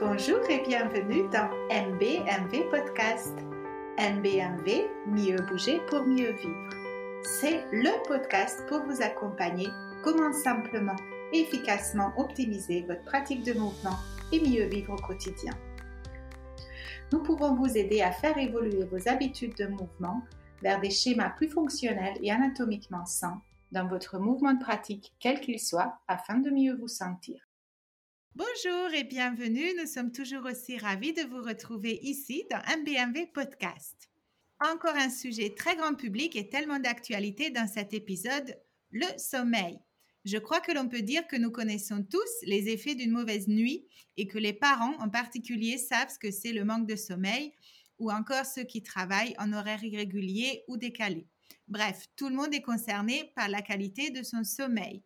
Bonjour et bienvenue dans MBMV Podcast. MBMV, mieux bouger pour mieux vivre. C'est le podcast pour vous accompagner comment simplement et efficacement optimiser votre pratique de mouvement et mieux vivre au quotidien. Nous pouvons vous aider à faire évoluer vos habitudes de mouvement vers des schémas plus fonctionnels et anatomiquement sains dans votre mouvement de pratique, quel qu'il soit, afin de mieux vous sentir. Bonjour et bienvenue. Nous sommes toujours aussi ravis de vous retrouver ici dans MBMV Podcast. Encore un sujet très grand public et tellement d'actualité dans cet épisode, le sommeil. Je crois que l'on peut dire que nous connaissons tous les effets d'une mauvaise nuit et que les parents en particulier savent ce que c'est le manque de sommeil ou encore ceux qui travaillent en horaire irrégulier ou décalé. Bref, tout le monde est concerné par la qualité de son sommeil.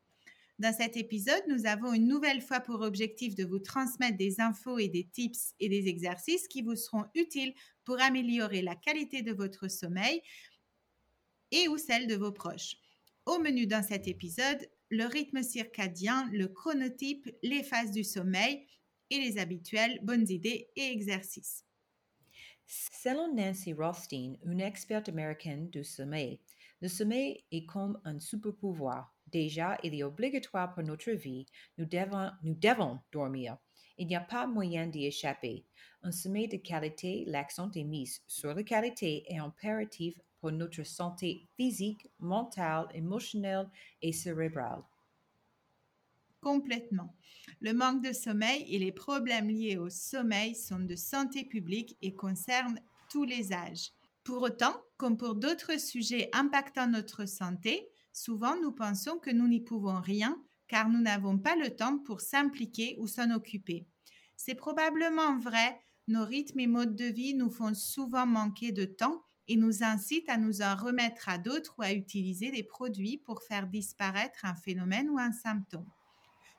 Dans cet épisode, nous avons une nouvelle fois pour objectif de vous transmettre des infos et des tips et des exercices qui vous seront utiles pour améliorer la qualité de votre sommeil et ou celle de vos proches. Au menu dans cet épisode, le rythme circadien, le chronotype, les phases du sommeil et les habituels bonnes idées et exercices. Selon Nancy Rothstein, une experte américaine du sommeil, le sommeil est comme un super-pouvoir. Déjà, il est obligatoire pour notre vie. Nous devons, nous devons dormir. Il n'y a pas moyen d'y échapper. Un sommeil de qualité, l'accent est mis sur la qualité, est impératif pour notre santé physique, mentale, émotionnelle et cérébrale. Complètement. Le manque de sommeil et les problèmes liés au sommeil sont de santé publique et concernent tous les âges. Pour autant, comme pour d'autres sujets impactant notre santé, souvent nous pensons que nous n'y pouvons rien car nous n'avons pas le temps pour s'impliquer ou s'en occuper. C'est probablement vrai, nos rythmes et modes de vie nous font souvent manquer de temps et nous incitent à nous en remettre à d'autres ou à utiliser des produits pour faire disparaître un phénomène ou un symptôme.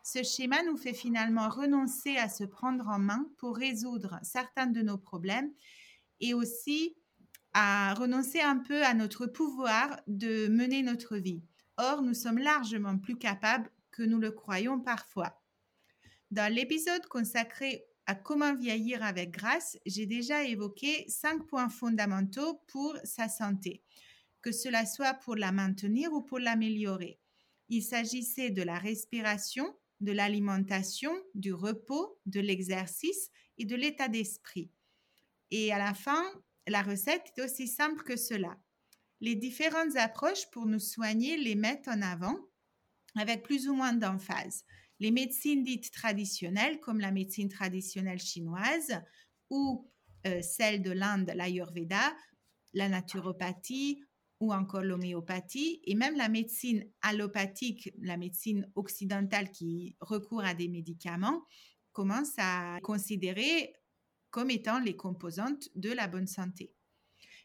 Ce schéma nous fait finalement renoncer à se prendre en main pour résoudre certains de nos problèmes et aussi à renoncer un peu à notre pouvoir de mener notre vie. Or, nous sommes largement plus capables que nous le croyons parfois. Dans l'épisode consacré à comment vieillir avec grâce, j'ai déjà évoqué cinq points fondamentaux pour sa santé, que cela soit pour la maintenir ou pour l'améliorer. Il s'agissait de la respiration, de l'alimentation, du repos, de l'exercice et de l'état d'esprit. Et à la fin, la recette est aussi simple que cela. Les différentes approches pour nous soigner les mettent en avant avec plus ou moins d'emphase. Les médecines dites traditionnelles, comme la médecine traditionnelle chinoise ou euh, celle de l'Inde, l'Ayurveda, la naturopathie ou encore l'homéopathie, et même la médecine allopathique, la médecine occidentale qui recourt à des médicaments, commence à considérer comme étant les composantes de la bonne santé.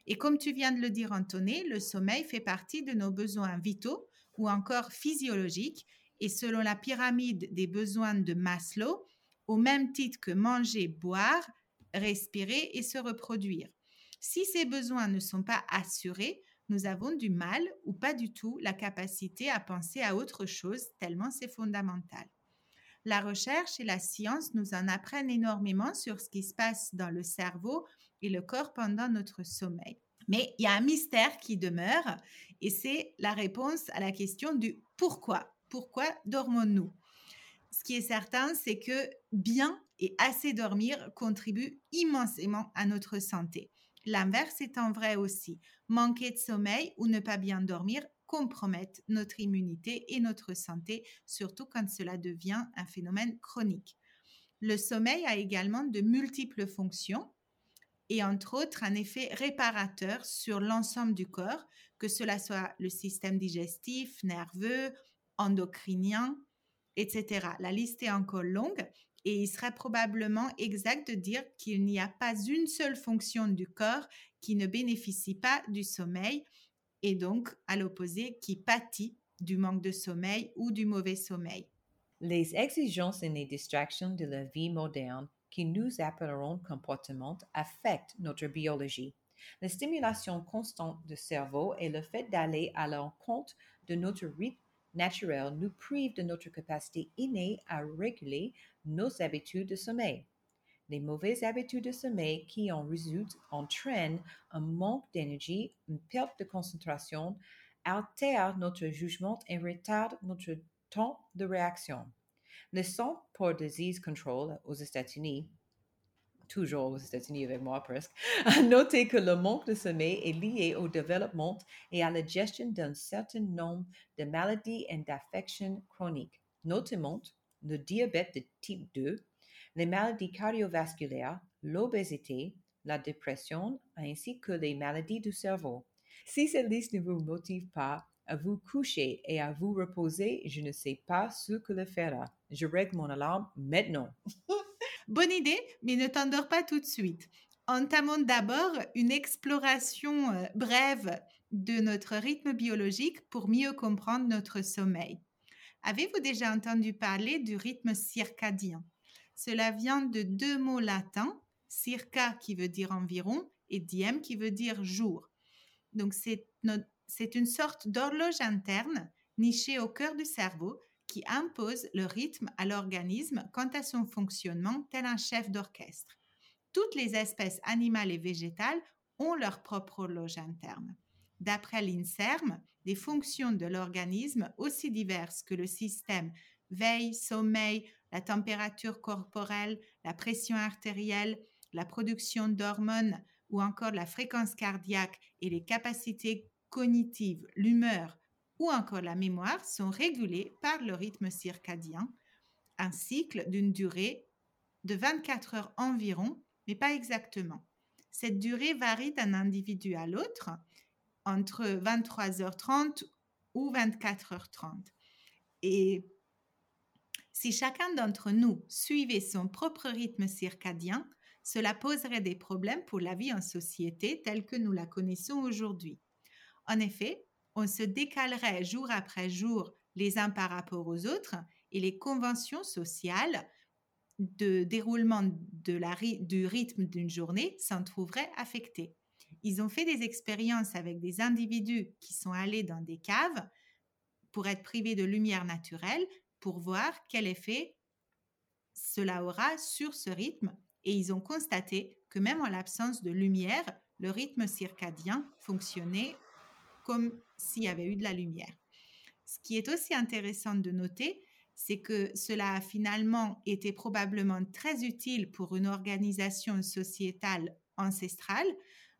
Et comme tu viens de le dire, Antoné, le sommeil fait partie de nos besoins vitaux ou encore physiologiques. Et selon la pyramide des besoins de Maslow, au même titre que manger, boire, respirer et se reproduire. Si ces besoins ne sont pas assurés, nous avons du mal ou pas du tout la capacité à penser à autre chose, tellement c'est fondamental. La recherche et la science nous en apprennent énormément sur ce qui se passe dans le cerveau et le corps pendant notre sommeil. Mais il y a un mystère qui demeure et c'est la réponse à la question du pourquoi. Pourquoi dormons-nous? Ce qui est certain, c'est que bien et assez dormir contribue immensément à notre santé. L'inverse étant vrai aussi. Manquer de sommeil ou ne pas bien dormir compromettent notre immunité et notre santé, surtout quand cela devient un phénomène chronique. Le sommeil a également de multiples fonctions et entre autres un effet réparateur sur l'ensemble du corps, que cela soit le système digestif, nerveux, endocrinien, etc. La liste est encore longue et il serait probablement exact de dire qu'il n'y a pas une seule fonction du corps qui ne bénéficie pas du sommeil et donc à l'opposé qui pâtit du manque de sommeil ou du mauvais sommeil. Les exigences et les distractions de la vie moderne qui nous appelleront comportement affectent notre biologie. La stimulation constante du cerveau et le fait d'aller à l'encontre de notre rythme naturel nous prive de notre capacité innée à réguler nos habitudes de sommeil. Les mauvaises habitudes de sommeil qui en résultent entraînent un manque d'énergie, une perte de concentration, altèrent notre jugement et retardent notre temps de réaction. Le Centre pour Disease Control aux États-Unis toujours aux États-Unis avec moi presque, a noté que le manque de sommeil est lié au développement et à la gestion d'un certain nombre de maladies et d'affections chroniques, notamment le diabète de type 2, les maladies cardiovasculaires, l'obésité, la dépression ainsi que les maladies du cerveau. Si cette liste ne vous motive pas à vous coucher et à vous reposer, je ne sais pas ce que le fera. Je règle mon alarme maintenant. Bonne idée, mais ne t'endors pas tout de suite. Entamons d'abord une exploration euh, brève de notre rythme biologique pour mieux comprendre notre sommeil. Avez-vous déjà entendu parler du rythme circadien? Cela vient de deux mots latins, circa qui veut dire environ et diem qui veut dire jour. Donc c'est une sorte d'horloge interne nichée au cœur du cerveau qui impose le rythme à l'organisme quant à son fonctionnement tel un chef d'orchestre. Toutes les espèces animales et végétales ont leur propre horloge interne. D'après l'INSERM, les fonctions de l'organisme, aussi diverses que le système veille, sommeil, la température corporelle, la pression artérielle, la production d'hormones ou encore la fréquence cardiaque et les capacités cognitives, l'humeur, ou encore la mémoire sont régulés par le rythme circadien, un cycle d'une durée de 24 heures environ, mais pas exactement. Cette durée varie d'un individu à l'autre entre 23h30 ou 24h30. Et si chacun d'entre nous suivait son propre rythme circadien, cela poserait des problèmes pour la vie en société telle que nous la connaissons aujourd'hui. En effet, on se décalerait jour après jour les uns par rapport aux autres et les conventions sociales de déroulement du rythme d'une journée s'en trouveraient affectées. Ils ont fait des expériences avec des individus qui sont allés dans des caves pour être privés de lumière naturelle pour voir quel effet cela aura sur ce rythme et ils ont constaté que même en l'absence de lumière, le rythme circadien fonctionnait comme s'il y avait eu de la lumière. Ce qui est aussi intéressant de noter, c'est que cela a finalement été probablement très utile pour une organisation sociétale ancestrale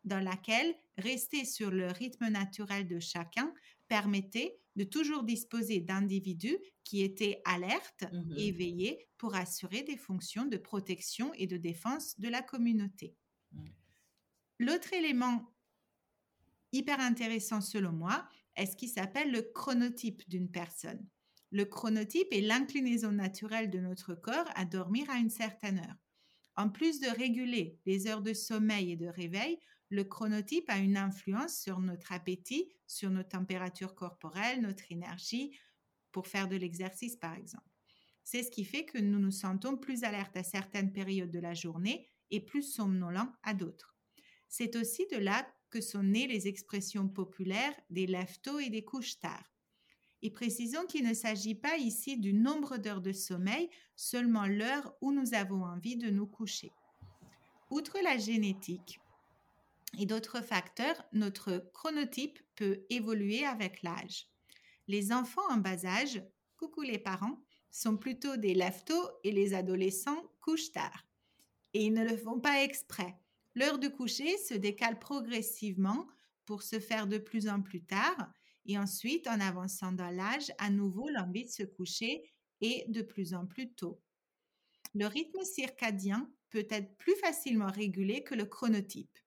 dans laquelle rester sur le rythme naturel de chacun permettait de toujours disposer d'individus qui étaient alertes mmh et éveillés pour assurer des fonctions de protection et de défense de la communauté. Mmh. L'autre élément hyper intéressant selon moi est ce qui s'appelle le chronotype d'une personne. Le chronotype est l'inclinaison naturelle de notre corps à dormir à une certaine heure. En plus de réguler les heures de sommeil et de réveil, le chronotype a une influence sur notre appétit, sur nos températures corporelles, notre énergie, pour faire de l'exercice par exemple. C'est ce qui fait que nous nous sentons plus alertes à certaines périodes de la journée et plus somnolents à d'autres. C'est aussi de là que sont nées les expressions populaires des lève-tôt et des couches tard. Et précisons qu'il ne s'agit pas ici du nombre d'heures de sommeil, seulement l'heure où nous avons envie de nous coucher. Outre la génétique et d'autres facteurs, notre chronotype peut évoluer avec l'âge. Les enfants en bas âge, coucou les parents, sont plutôt des lève-tôt et les adolescents couchent tard. Et ils ne le font pas exprès. L'heure de coucher se décale progressivement pour se faire de plus en plus tard et ensuite, en avançant dans l'âge, à nouveau, l'envie de se coucher est de plus en plus tôt. Le rythme circadien peut être plus facilement régulé que le chronotype.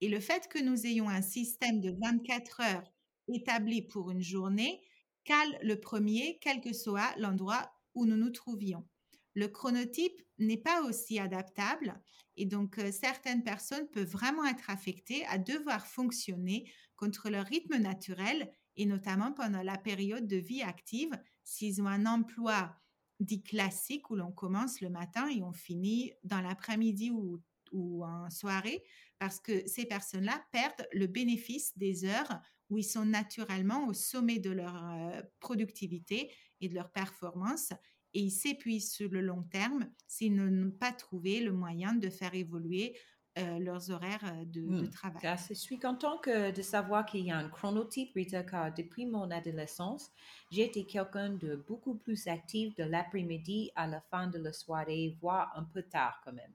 Et le fait que nous ayons un système de 24 heures établi pour une journée cale le premier, quel que soit l'endroit où nous nous trouvions. Le chronotype n'est pas aussi adaptable et donc euh, certaines personnes peuvent vraiment être affectées à devoir fonctionner contre leur rythme naturel et notamment pendant la période de vie active s'ils ont un emploi dit classique où l'on commence le matin et on finit dans l'après-midi ou, en soirée parce que ces personnes-là perdent le bénéfice des heures où ils sont naturellement au sommet de leur euh, productivité et de leur performance et ils s'épuisent sur le long terme s'ils n'ont pas trouvé le moyen de faire évoluer euh, leurs horaires euh, de, Hmm. travail. Je suis contente que- de savoir qu'il y a un chronotype, Rita, car depuis mon adolescence, j'ai été quelqu'un de beaucoup plus actif de l'après-midi à la fin de la soirée, voire un peu tard quand même.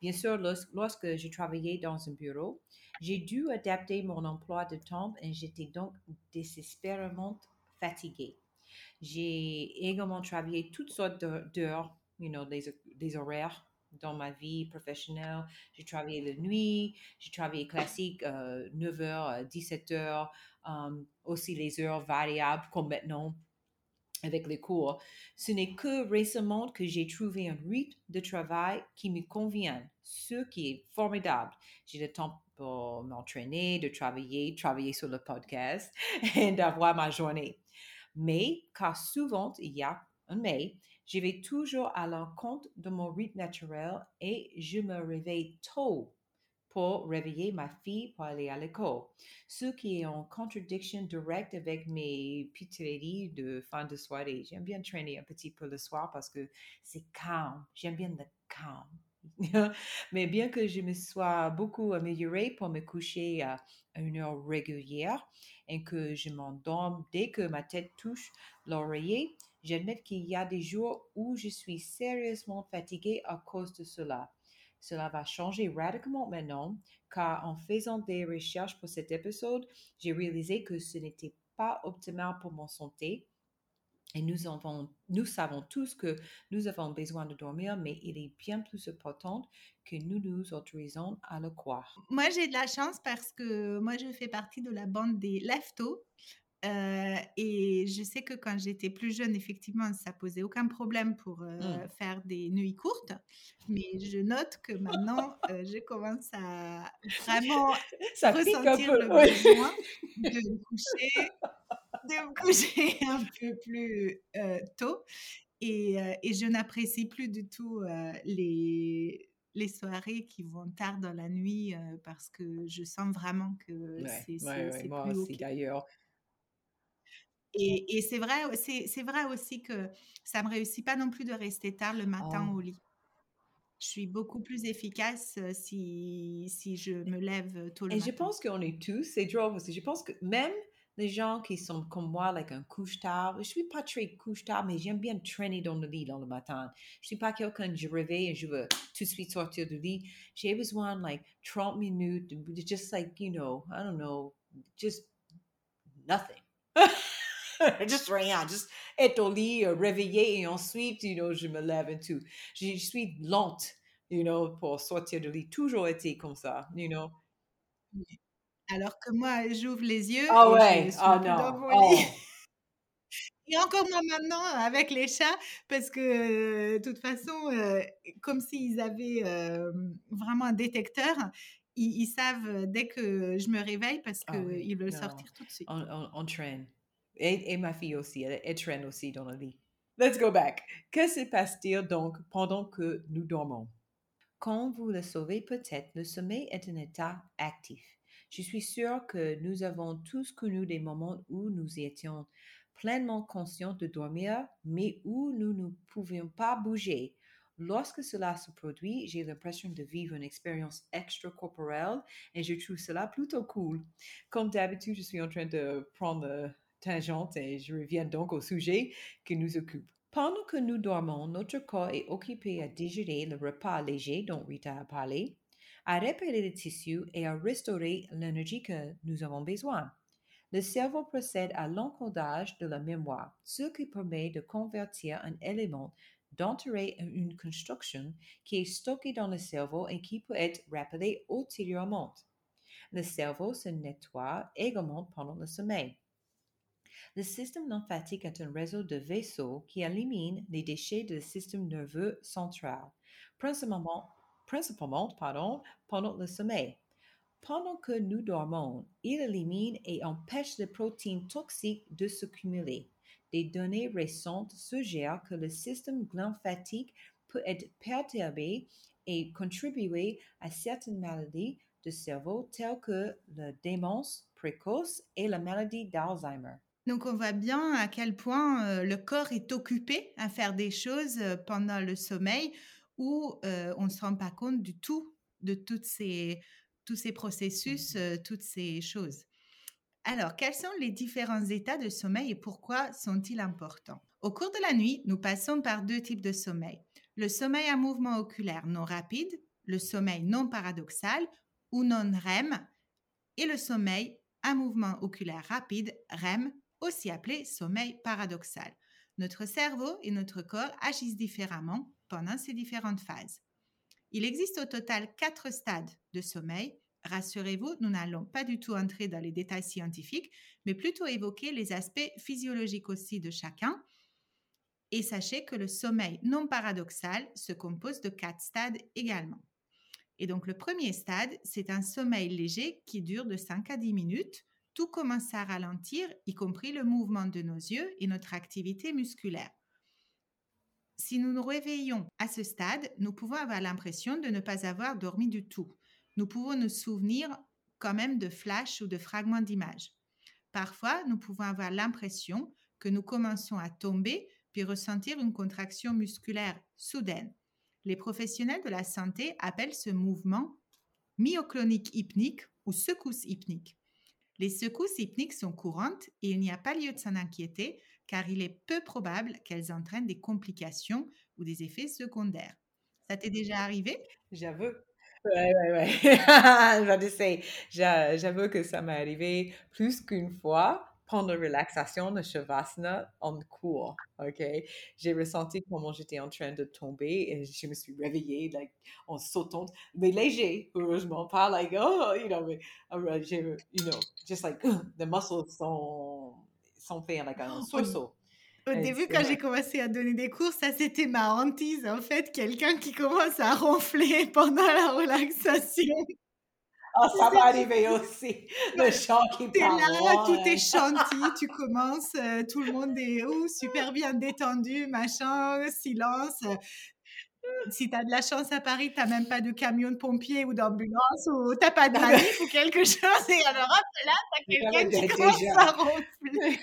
Bien sûr, lors- lorsque je travaillais dans un bureau, j'ai dû adapter mon emploi de temps et j'étais donc désespérément fatiguée. J'ai également travaillé toutes sortes d'heures- you know, des, horaires dans ma vie professionnelle. J'ai travaillé la nuit, j'ai travaillé classique euh, 9h, 17h, um, aussi les heures variables comme maintenant avec les cours. Ce n'est que récemment que j'ai trouvé un rythme de travail qui me convient, ce qui est formidable. J'ai le temps pour m'entraîner, de travailler, travailler sur le podcast et d'avoir ma journée. Mais, car souvent il y a un mais, je vais toujours à l'encontre de mon rythme naturel et je me réveille tôt pour réveiller ma fille pour aller à l'école, ce qui est en contradiction directe avec mes pitreries de fin de soirée. J'aime bien traîner un petit peu le soir parce que c'est calme. J'aime bien le calme. Mais bien que je me sois beaucoup améliorée pour me coucher à une heure régulière et que je m'endorme dès que ma tête touche l'oreiller, j'admets qu'il y a des jours où je suis sérieusement fatiguée à cause de cela. Cela va changer radicalement maintenant, car en faisant des recherches pour cet épisode, j'ai réalisé que ce n'était pas optimal pour mon santé. Et nous, avons, nous savons tous que nous avons besoin de dormir, mais il est bien plus important que nous nous autorisons à le croire. Moi, j'ai de la chance parce que moi, je fais partie de la bande des leftos. Euh, et je sais que quand j'étais plus jeune, effectivement, ça posait aucun problème pour euh, Mm. faire des nuits courtes. Mais je note que maintenant, euh, je commence à vraiment Ça ressentir peu. le oui. besoin de me coucher, de me coucher un peu plus euh, tôt. Et, euh, et je n'apprécie plus du tout euh, les, les soirées qui vont tard dans la nuit euh, parce que je sens vraiment que Ouais, c'est ouais, ouais, c'est moi plus aussi d'ailleurs. Et, et c'est vrai, c'est vrai aussi que ça me réussit pas non plus de rester tard le matin Oh. au lit. Je suis beaucoup plus efficace si, si je me lève tôt le Et matin. je pense qu'on est tous, c'est drôle parce que je pense que même les gens qui sont comme moi, like un couche-tard, je suis pas très couche-tard, mais j'aime bien traîner dans le lit dans le matin. Je suis pas quelqu'un, je réveille et je veux tout de suite sortir du lit. J'ai besoin like 30 minutes, just like, you know, I don't know, just nothing. just rien, just être au lit, euh, réveillé et ensuite, you know, je me lève et tout. Je, je suis lente, you know, pour sortir du lit. Toujours été comme ça, you know. Alors que moi, j'ouvre les yeux Ah ouais, je suis ah non, dans mon oh. lit. Et encore moins maintenant avec les chats, parce que euh, de toute façon, euh, comme s'ils avaient euh, vraiment un détecteur, ils, ils savent dès que je me réveille parce Ah qu'ils veulent non. sortir tout de suite. On, on, on traîne. Et, ma fille aussi, elle, elle traîne aussi dans le lit. Let's go back. Que se passe-t-il donc pendant que nous dormons? Comme vous le savez peut-être, le sommeil est un état actif. Je suis sûre que nous avons tous connu des moments où nous étions pleinement conscients de dormir, mais où nous ne pouvions pas bouger. Lorsque cela se produit, j'ai l'impression de vivre une expérience extracorporelle et je trouve cela plutôt cool. Comme d'habitude, je suis en train de prendre euh, tangente et je reviens donc au sujet qui nous occupe. Pendant que nous dormons, notre corps est occupé à digérer le repas léger dont Rita a parlé, à réparer les tissus et à restaurer l'énergie que nous avons besoin. Le cerveau procède à l'encodage de la mémoire, ce qui permet de convertir un élément d'enterrer une construction qui est stockée dans le cerveau et qui peut être rappelée ultérieurement. Le cerveau se nettoie également pendant le sommeil. Le système lymphatique est un réseau de vaisseaux qui élimine les déchets du système nerveux central, principalement, pendant le sommeil. Pendant que nous dormons, il élimine et empêche les protéines toxiques de s'accumuler. Des données récentes suggèrent que le système lymphatique peut être perturbé et contribuer à certaines maladies du cerveau telles que la démence précoce et la maladie d'Alzheimer. Donc on voit bien à quel point euh, le corps est occupé à faire des choses euh, pendant le sommeil où euh, on ne se rend pas compte du tout de toutes ces, tous ces processus, Mhm. toutes ces choses. Alors, quels sont les différents états de sommeil et pourquoi sont-ils importants? Au cours de la nuit, nous passons par deux types de sommeil. Le sommeil à mouvement oculaire non rapide, le sommeil non paradoxal ou non REM, et le sommeil à mouvement oculaire rapide, REM, aussi appelé sommeil paradoxal. Notre cerveau et notre corps agissent différemment pendant ces différentes phases. Il existe au total quatre stades de sommeil. Rassurez-vous, nous n'allons pas du tout entrer dans les détails scientifiques, mais plutôt évoquer les aspects physiologiques aussi de chacun. Et sachez que le sommeil non paradoxal se compose de quatre stades également. Et donc le premier stade, c'est un sommeil léger qui dure de 5 à 10 minutes. Tout commence à ralentir, y compris le mouvement de nos yeux et notre activité musculaire. Si nous nous réveillons à ce stade, nous pouvons avoir l'impression de ne pas avoir dormi du tout. Nous pouvons nous souvenir quand même de flashs ou de fragments d'images. Parfois, nous pouvons avoir l'impression que nous commençons à tomber puis ressentir une contraction musculaire soudaine. Les professionnels de la santé appellent ce mouvement myoclonique hypnique ou secousse hypnique. Les secousses hypniques sont courantes et il n'y a pas lieu de s'en inquiéter car il est peu probable qu'elles entraînent des complications ou des effets secondaires. Ça t'est déjà arrivé? J'avoue. Ouais, ouais, ouais. J'avoue que ça m'est arrivé plus qu'une fois pendant la relaxation de Shavasana en cours. OK? J'ai ressenti comment j'étais en train de tomber et je me suis réveillée like, en sautant, mais léger, heureusement, pas like, oh, you know, mais, j'ai, you know, just like, the muscles sont, sont faits like un Au, sursaut. au début, quand j'ai commencé à donner des cours, ça c'était ma hantise en fait, quelqu'un qui commence à ronfler pendant la relaxation. Ah, ça m'est arrivé aussi. Le chant qui T'es là, tout est chantier, tu commences, euh, tout le monde est oh, super bien détendu, machin, silence. Si tu as de la chance à Paris, tu même pas de camion de pompiers ou d'ambulance ou t'as pas de manif ou quelque chose. Et alors hop, là, tu as quelqu'un qui déjà. commence à ronfler.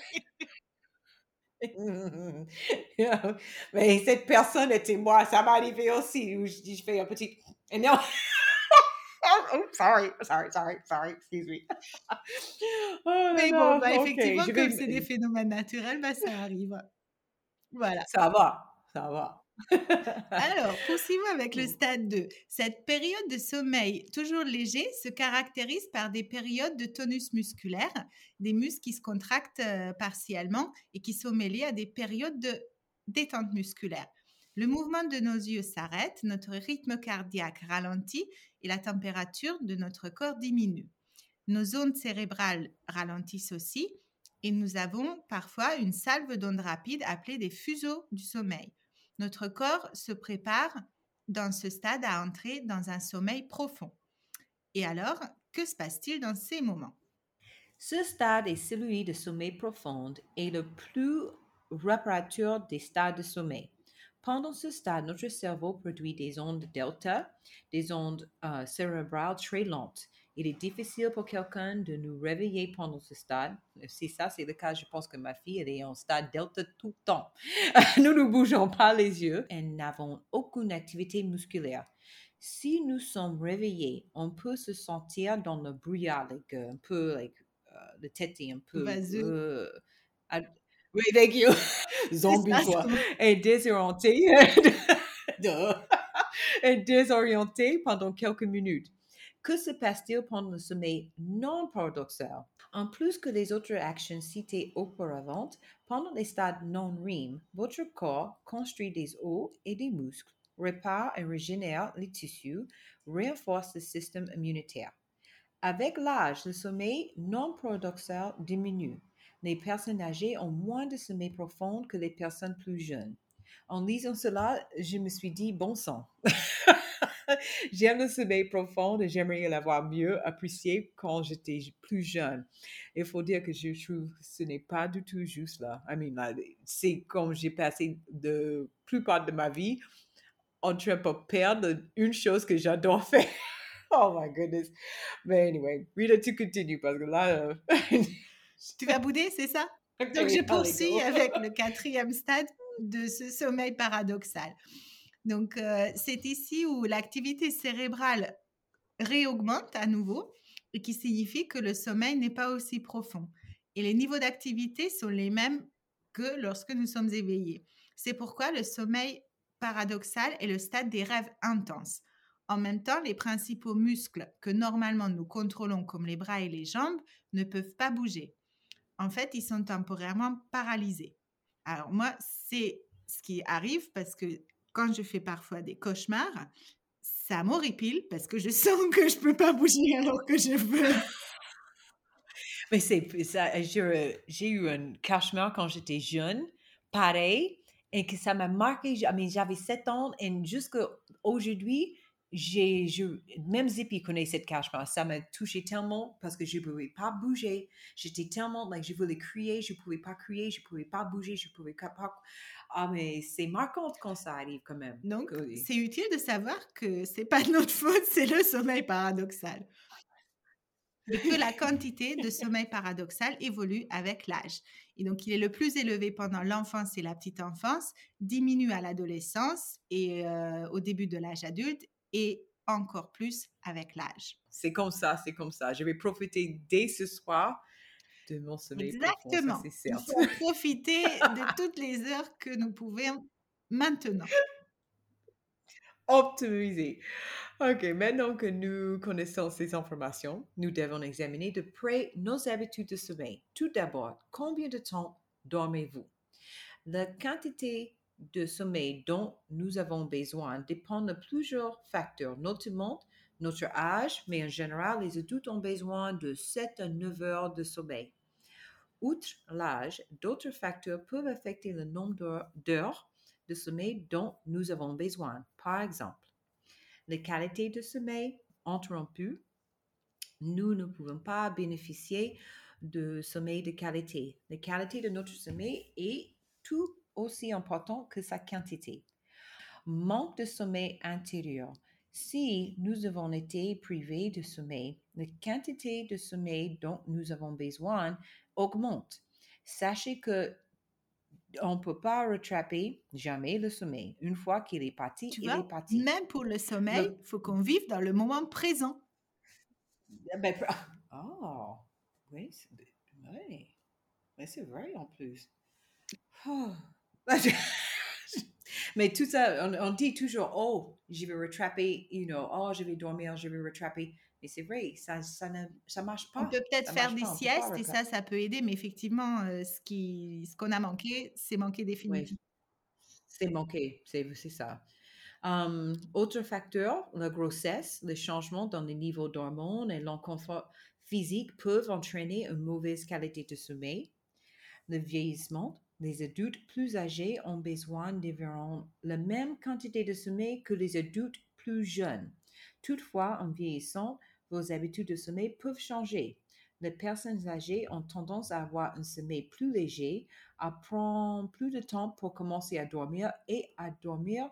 Mais cette personne était moi. Ça m'est arrivé aussi. Où je, je fais un petit. Et non. Oh, sorry, sorry, sorry, sorry. Excuse me. Oh Mais bon, bah, ok, effectivement, comme vais- c'est des phénomènes naturels, bah, ça arrive. Voilà. Ça va, ça va. Alors, poursuivons avec le Mm. stade 2. Cette période de sommeil toujours léger se caractérise par des périodes de tonus musculaire, des muscles qui se contractent euh, partiellement et qui sont mêlés à des périodes de détente musculaire. Le mouvement de nos yeux s'arrête, notre rythme cardiaque ralentit et la température de notre corps diminue. Nos ondes cérébrales ralentissent aussi et nous avons parfois une salve d'ondes rapides appelée des fuseaux du sommeil. Notre corps se prépare dans ce stade à entrer dans un sommeil profond. Et alors, que se passe-t-il dans ces moments? Ce stade est celui de sommeil profond et le plus réparateur des stades de sommeil. Pendant ce stade, notre cerveau produit des ondes delta, des ondes euh, cérébrales très lentes. Il est difficile pour quelqu'un de nous réveiller pendant ce stade. Si ça, c'est le cas, je pense que ma fille, elle est en stade delta tout le temps. nous ne bougeons pas les yeux et n'avons aucune activité musculaire. Si nous sommes réveillés, on peut se sentir dans le brouillard, like, euh, un peu, like, euh, le tête est un peu... Vaseux. euh, oui, thank you. Zombie, quoi. Et désorienté. Et désorienté pendant quelques minutes. Que se passe-t-il pendant le sommeil non paradoxal? En plus que les autres actions citées auparavant, pendant les stades non REM, votre corps construit des os et des muscles, répare et régénère les tissus, renforce le système immunitaire. Avec l'âge, le sommeil non paradoxal diminue. Les personnes âgées ont moins de sommeil profond que les personnes plus jeunes. En lisant cela, je me suis dit, bon sang. J'aime le sommeil profond et j'aimerais l'avoir mieux apprécié quand j'étais plus jeune. Il faut dire que je trouve que ce n'est pas du tout juste là. I mean, c'est comme j'ai passé la plupart de ma vie en train de perdre une chose que j'adore faire. oh my goodness. Mais anyway, Rita, tu continues parce que là, euh, Tu vas bouder, c'est ça? Donc, je poursuis avec le quatrième stade de ce sommeil paradoxal. Donc, euh, c'est ici où l'activité cérébrale réaugmente à nouveau et qui signifie que le sommeil n'est pas aussi profond. Et les niveaux d'activité sont les mêmes que lorsque nous sommes éveillés. C'est pourquoi le sommeil paradoxal est le stade des rêves intenses. En même temps, les principaux muscles que normalement nous contrôlons comme les bras et les jambes ne peuvent pas bouger. En fait, ils sont temporairement paralysés. Alors moi, c'est ce qui arrive parce que quand je fais parfois des cauchemars, ça m'horripile parce que je sens que je peux pas bouger alors que je veux. Mais c'est ça, j'ai eu un cauchemar quand j'étais jeune, pareil, et que ça m'a marqué. J'avais 7 ans et jusqu'à aujourd'hui, j'ai, même Zippy connaît cette cauchemar. Ça m'a touché tellement parce que je ne pouvais pas bouger. J'étais tellement, like, je voulais crier, je ne pouvais pas crier, je ne pouvais pas bouger, je ne pouvais pas. Ah, mais c'est marquant quand ça arrive quand même. Donc, c'est utile de savoir que c'est pas notre faute, c'est le sommeil paradoxal. Et que la quantité de sommeil paradoxal évolue avec l'âge. Et donc, il est le plus élevé pendant l'enfance et la petite enfance, diminue à l'adolescence et euh, au début de l'âge adulte, et encore plus avec l'âge. C'est comme ça, c'est comme ça. Je vais profiter dès ce soir de mon sommeil. Exactement. Il faut profiter de toutes les heures que nous pouvons maintenant. Optimiser. OK, maintenant que nous connaissons ces informations, nous devons examiner de près nos habitudes de sommeil. Tout d'abord, combien de temps dormez-vous? La quantité de sommeil dont nous avons besoin dépend de plusieurs facteurs, notamment notre âge, mais en général, les adultes ont besoin de 7 à 9 heures de sommeil. Outre l'âge, d'autres facteurs peuvent affecter le nombre d'heures de sommeil dont nous avons besoin. Par exemple, la qualité de sommeil interrompue. Nous ne pouvons pas bénéficier de sommeil de qualité. La qualité de notre sommeil est tout aussi important que sa quantité. Manque de sommeil intérieur. Si nous avons été privés de sommeil, la quantité de sommeil dont nous avons besoin augmente. Sachez que on ne peut pas rattraper jamais le sommeil. Une fois qu'il est parti, il est parti. Même pour le sommeil, il faut qu'on vive dans le moment présent. Ben, oh, oui, c'est vrai en plus. Oh. Mais tout ça, on, dit toujours, oh, je vais rattraper, you know, oh, je vais dormir, je vais rattraper. Mais c'est vrai, ça, ça ne ça marche pas. On peut peut-être faire des siestes et ça, ça peut aider, mais effectivement, euh, ce qu'on ce qu'on a manqué, c'est manqué définitivement. C'est manqué, c'est ça. Um, autre facteur, la grossesse, les changements dans les niveaux d'hormones et l'inconfort physique peuvent entraîner une mauvaise qualité de sommeil. Le vieillissement, les adultes plus âgés ont besoin d'environ la même quantité de sommeil que les adultes plus jeunes. Toutefois, en vieillissant, vos habitudes de sommeil peuvent changer. Les personnes âgées ont tendance à avoir un sommeil plus léger, à prendre plus de temps pour commencer à dormir et à dormir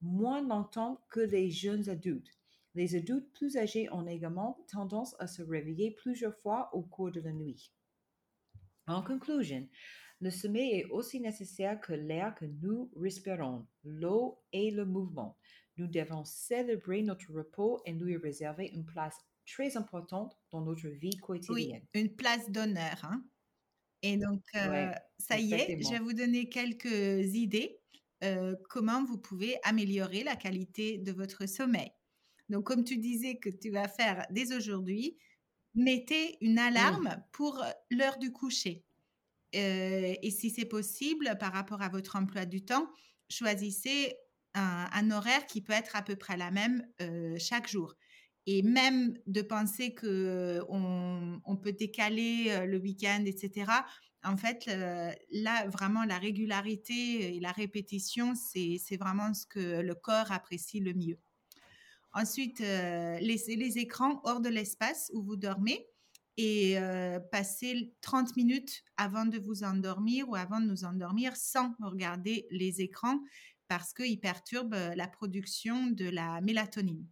moins longtemps que les jeunes adultes. Les adultes plus âgés ont également tendance à se réveiller plusieurs fois au cours de la nuit. En conclusion, le sommeil est aussi nécessaire que l'air que nous respirons, l'eau et le mouvement. Nous devons célébrer notre repos et lui réserver une place très importante dans notre vie quotidienne. Oui, une place d'honneur. Hein. Et donc, euh, ça y est, je vais vous donner quelques idées euh, comment vous pouvez améliorer la qualité de votre sommeil. Donc, comme tu disais que tu vas faire dès aujourd'hui, mettez une alarme pour l'heure du coucher. Euh, et si c'est possible, par rapport à votre emploi du temps, choisissez un, horaire qui peut être à peu près la même euh, chaque jour. Et même de penser que on, peut décaler euh, le week-end, etc. En fait, là, vraiment, la régularité et la répétition, c'est vraiment ce que le corps apprécie le mieux. Ensuite, laissez les écrans hors de l'espace où vous dormez et passer 30 minutes avant de vous endormir ou avant de nous endormir sans regarder les écrans parce qu'ils perturbent la production de la mélatonine.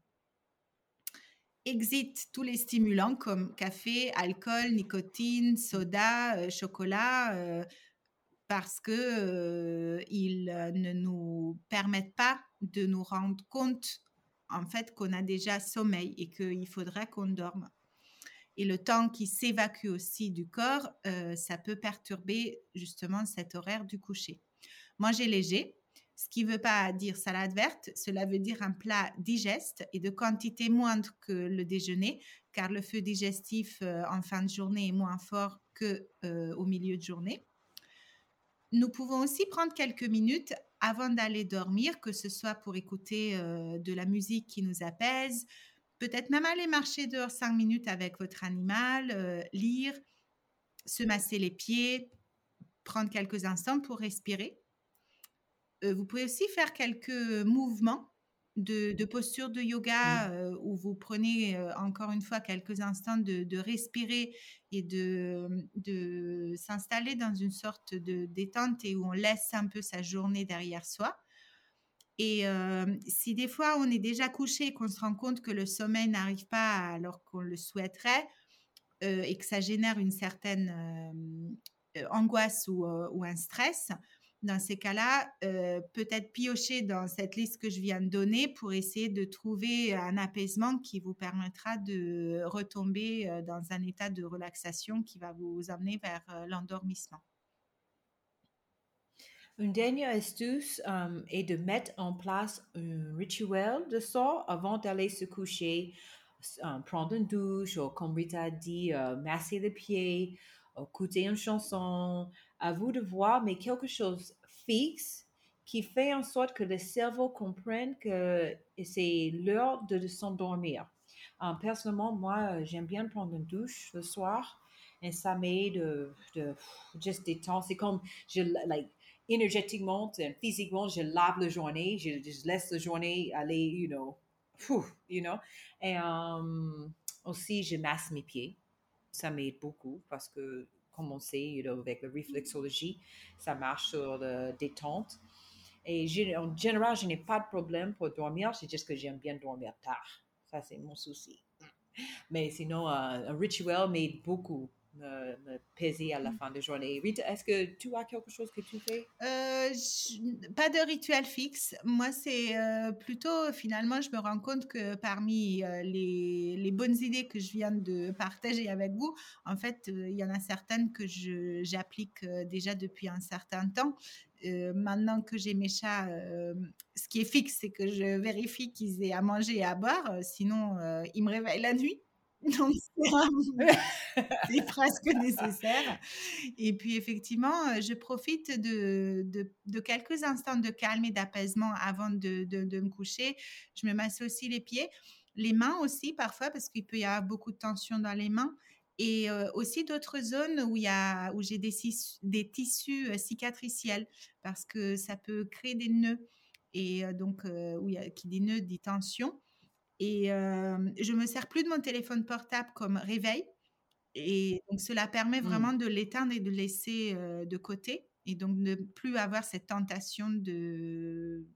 exit tous les stimulants comme café, alcool, nicotine, soda, euh, chocolat, euh, parce que euh, ils ne nous permettent pas de nous rendre compte en fait qu'on a déjà sommeil et qu'il faudrait qu'on dorme. Et le temps qui s'évacue aussi du corps, ça peut perturber justement cet horaire du coucher. Manger léger, ce qui ne veut pas dire salade verte, cela veut dire un plat digeste et de quantité moindre que le déjeuner, car le feu digestif euh, en fin de journée est moins fort que euh, au milieu de journée. Nous pouvons aussi prendre quelques minutes avant d'aller dormir, que ce soit pour écouter euh, de la musique qui nous apaise, peut-être même aller marcher dehors cinq minutes avec votre animal, lire, se masser les pieds, prendre quelques instants pour respirer. Euh, vous pouvez aussi faire quelques mouvements de, posture de yoga mmh. euh, où vous prenez euh, encore une fois quelques instants de, respirer et de, de s'installer dans une sorte de détente et où on laisse un peu sa journée derrière soi. Et si des fois on est déjà couché et qu'on se rend compte que le sommeil n'arrive pas alors qu'on le souhaiterait et que ça génère une certaine angoisse ou, un stress, dans ces cas-là, peut-être piocher dans cette liste que je viens de donner pour essayer de trouver un apaisement qui vous permettra de retomber dans un état de relaxation qui va vous amener vers l'endormissement. Une dernière astuce est de mettre en place un rituel de sort avant d'aller se coucher, prendre une douche, ou comme Rita dit, masser les pieds, écouter une chanson, à vous de voir, mais quelque chose fixe qui fait en sorte que le cerveau comprenne que c'est l'heure de, s'endormir. personnellement, moi, j'aime bien prendre une douche le soir et ça m'aide de, de juste détendre. C'est comme, je, like, énergétiquement physiquement, je lave la journée, je, laisse la journée aller, you know, you know. Et um, aussi, je masse mes pieds. Ça m'aide beaucoup parce que comme on sait, avec la réflexologie, ça marche sur la détente. Et en général, je n'ai pas de problème pour dormir, c'est juste que j'aime bien dormir tard. Ça, c'est mon souci. Mais sinon, un rituel m'aide beaucoup me, me, à la mm. fin de journée. Rita, est-ce que tu as quelque chose que tu fais? Euh, Pas de rituel fixe. Moi, c'est euh, plutôt, finalement, je me rends compte que parmi euh, les, les, bonnes idées que je viens de partager avec vous, en fait, il y en a certaines que j'applique déjà depuis un certain temps. maintenant que j'ai mes chats, ce qui est fixe, c'est que je vérifie qu'ils aient à manger et à boire. sinon, ils me réveillent la nuit. Donc, c'est presque nécessaire. Et puis, effectivement, euh, je profite de, de, quelques instants de calme et d'apaisement avant de, de, me coucher. Je me masse aussi les pieds, les mains aussi, parfois, parce qu'il peut y avoir beaucoup de tension dans les mains. Et euh, aussi d'autres zones où, il y a, où j'ai des, des tissus euh, cicatriciels, parce que ça peut créer des nœuds. Et donc, où il y a, qui dit nœuds dit tension. Et je me sers plus de mon téléphone portable comme réveil. Et donc, cela permet mmh. vraiment de l'éteindre et de laisser euh, de côté. Et donc, ne plus avoir cette tentation de,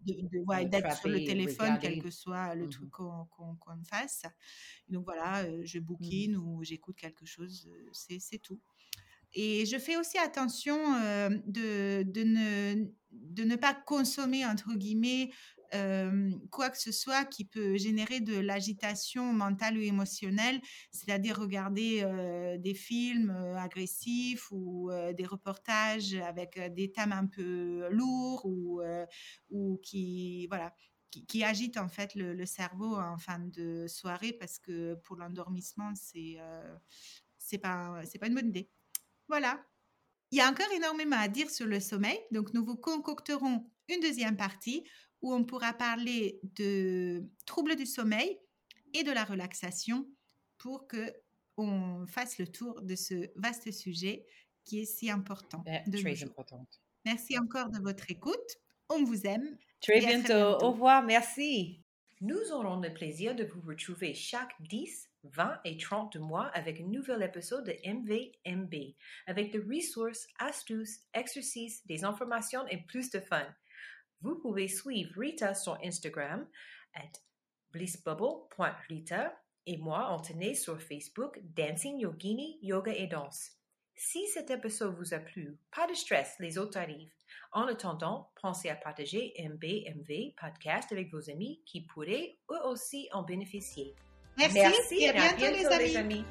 d'être sur le téléphone, quel que soit le mmh truc qu'on, fasse. Donc voilà, euh, je mmh bouquine ou j'écoute quelque chose, c'est, c'est tout. Et je fais aussi attention de, de, ne, de ne pas consommer, entre guillemets, quoi que ce soit qui peut générer de l'agitation mentale ou émotionnelle, c'est-à-dire regarder des films agressifs ou des reportages avec des thèmes un peu lourds ou, qui, voilà, qui, agitent en fait le, cerveau en fin de soirée parce que pour l'endormissement, c'est c'est pas, pas une bonne idée. Voilà. Il y a encore énormément à dire sur le sommeil, donc nous vous concocterons une deuxième partie où on pourra parler de troubles du sommeil et de la relaxation pour que on fasse le tour de ce vaste sujet qui est si important. très important. Merci encore de votre écoute. On vous aime. Très bientôt. Au revoir. Merci. Nous aurons le plaisir de vous retrouver chaque 10, 20 et 30 mois avec un nouvel épisode de MVMB, avec des ressources, astuces, exercices, des informations et plus de fun. Vous pouvez suivre Rita sur Instagram at blissbubble.rita et moi, on tenait sur Facebook Dancing Yogini, Yoga et Danse. Si cet épisode vous a plu, pas de stress, les autres arrivent. En attendant, pensez à partager MBMV podcast avec vos amis qui pourraient eux aussi en bénéficier. Merci, et à bientôt, les amis.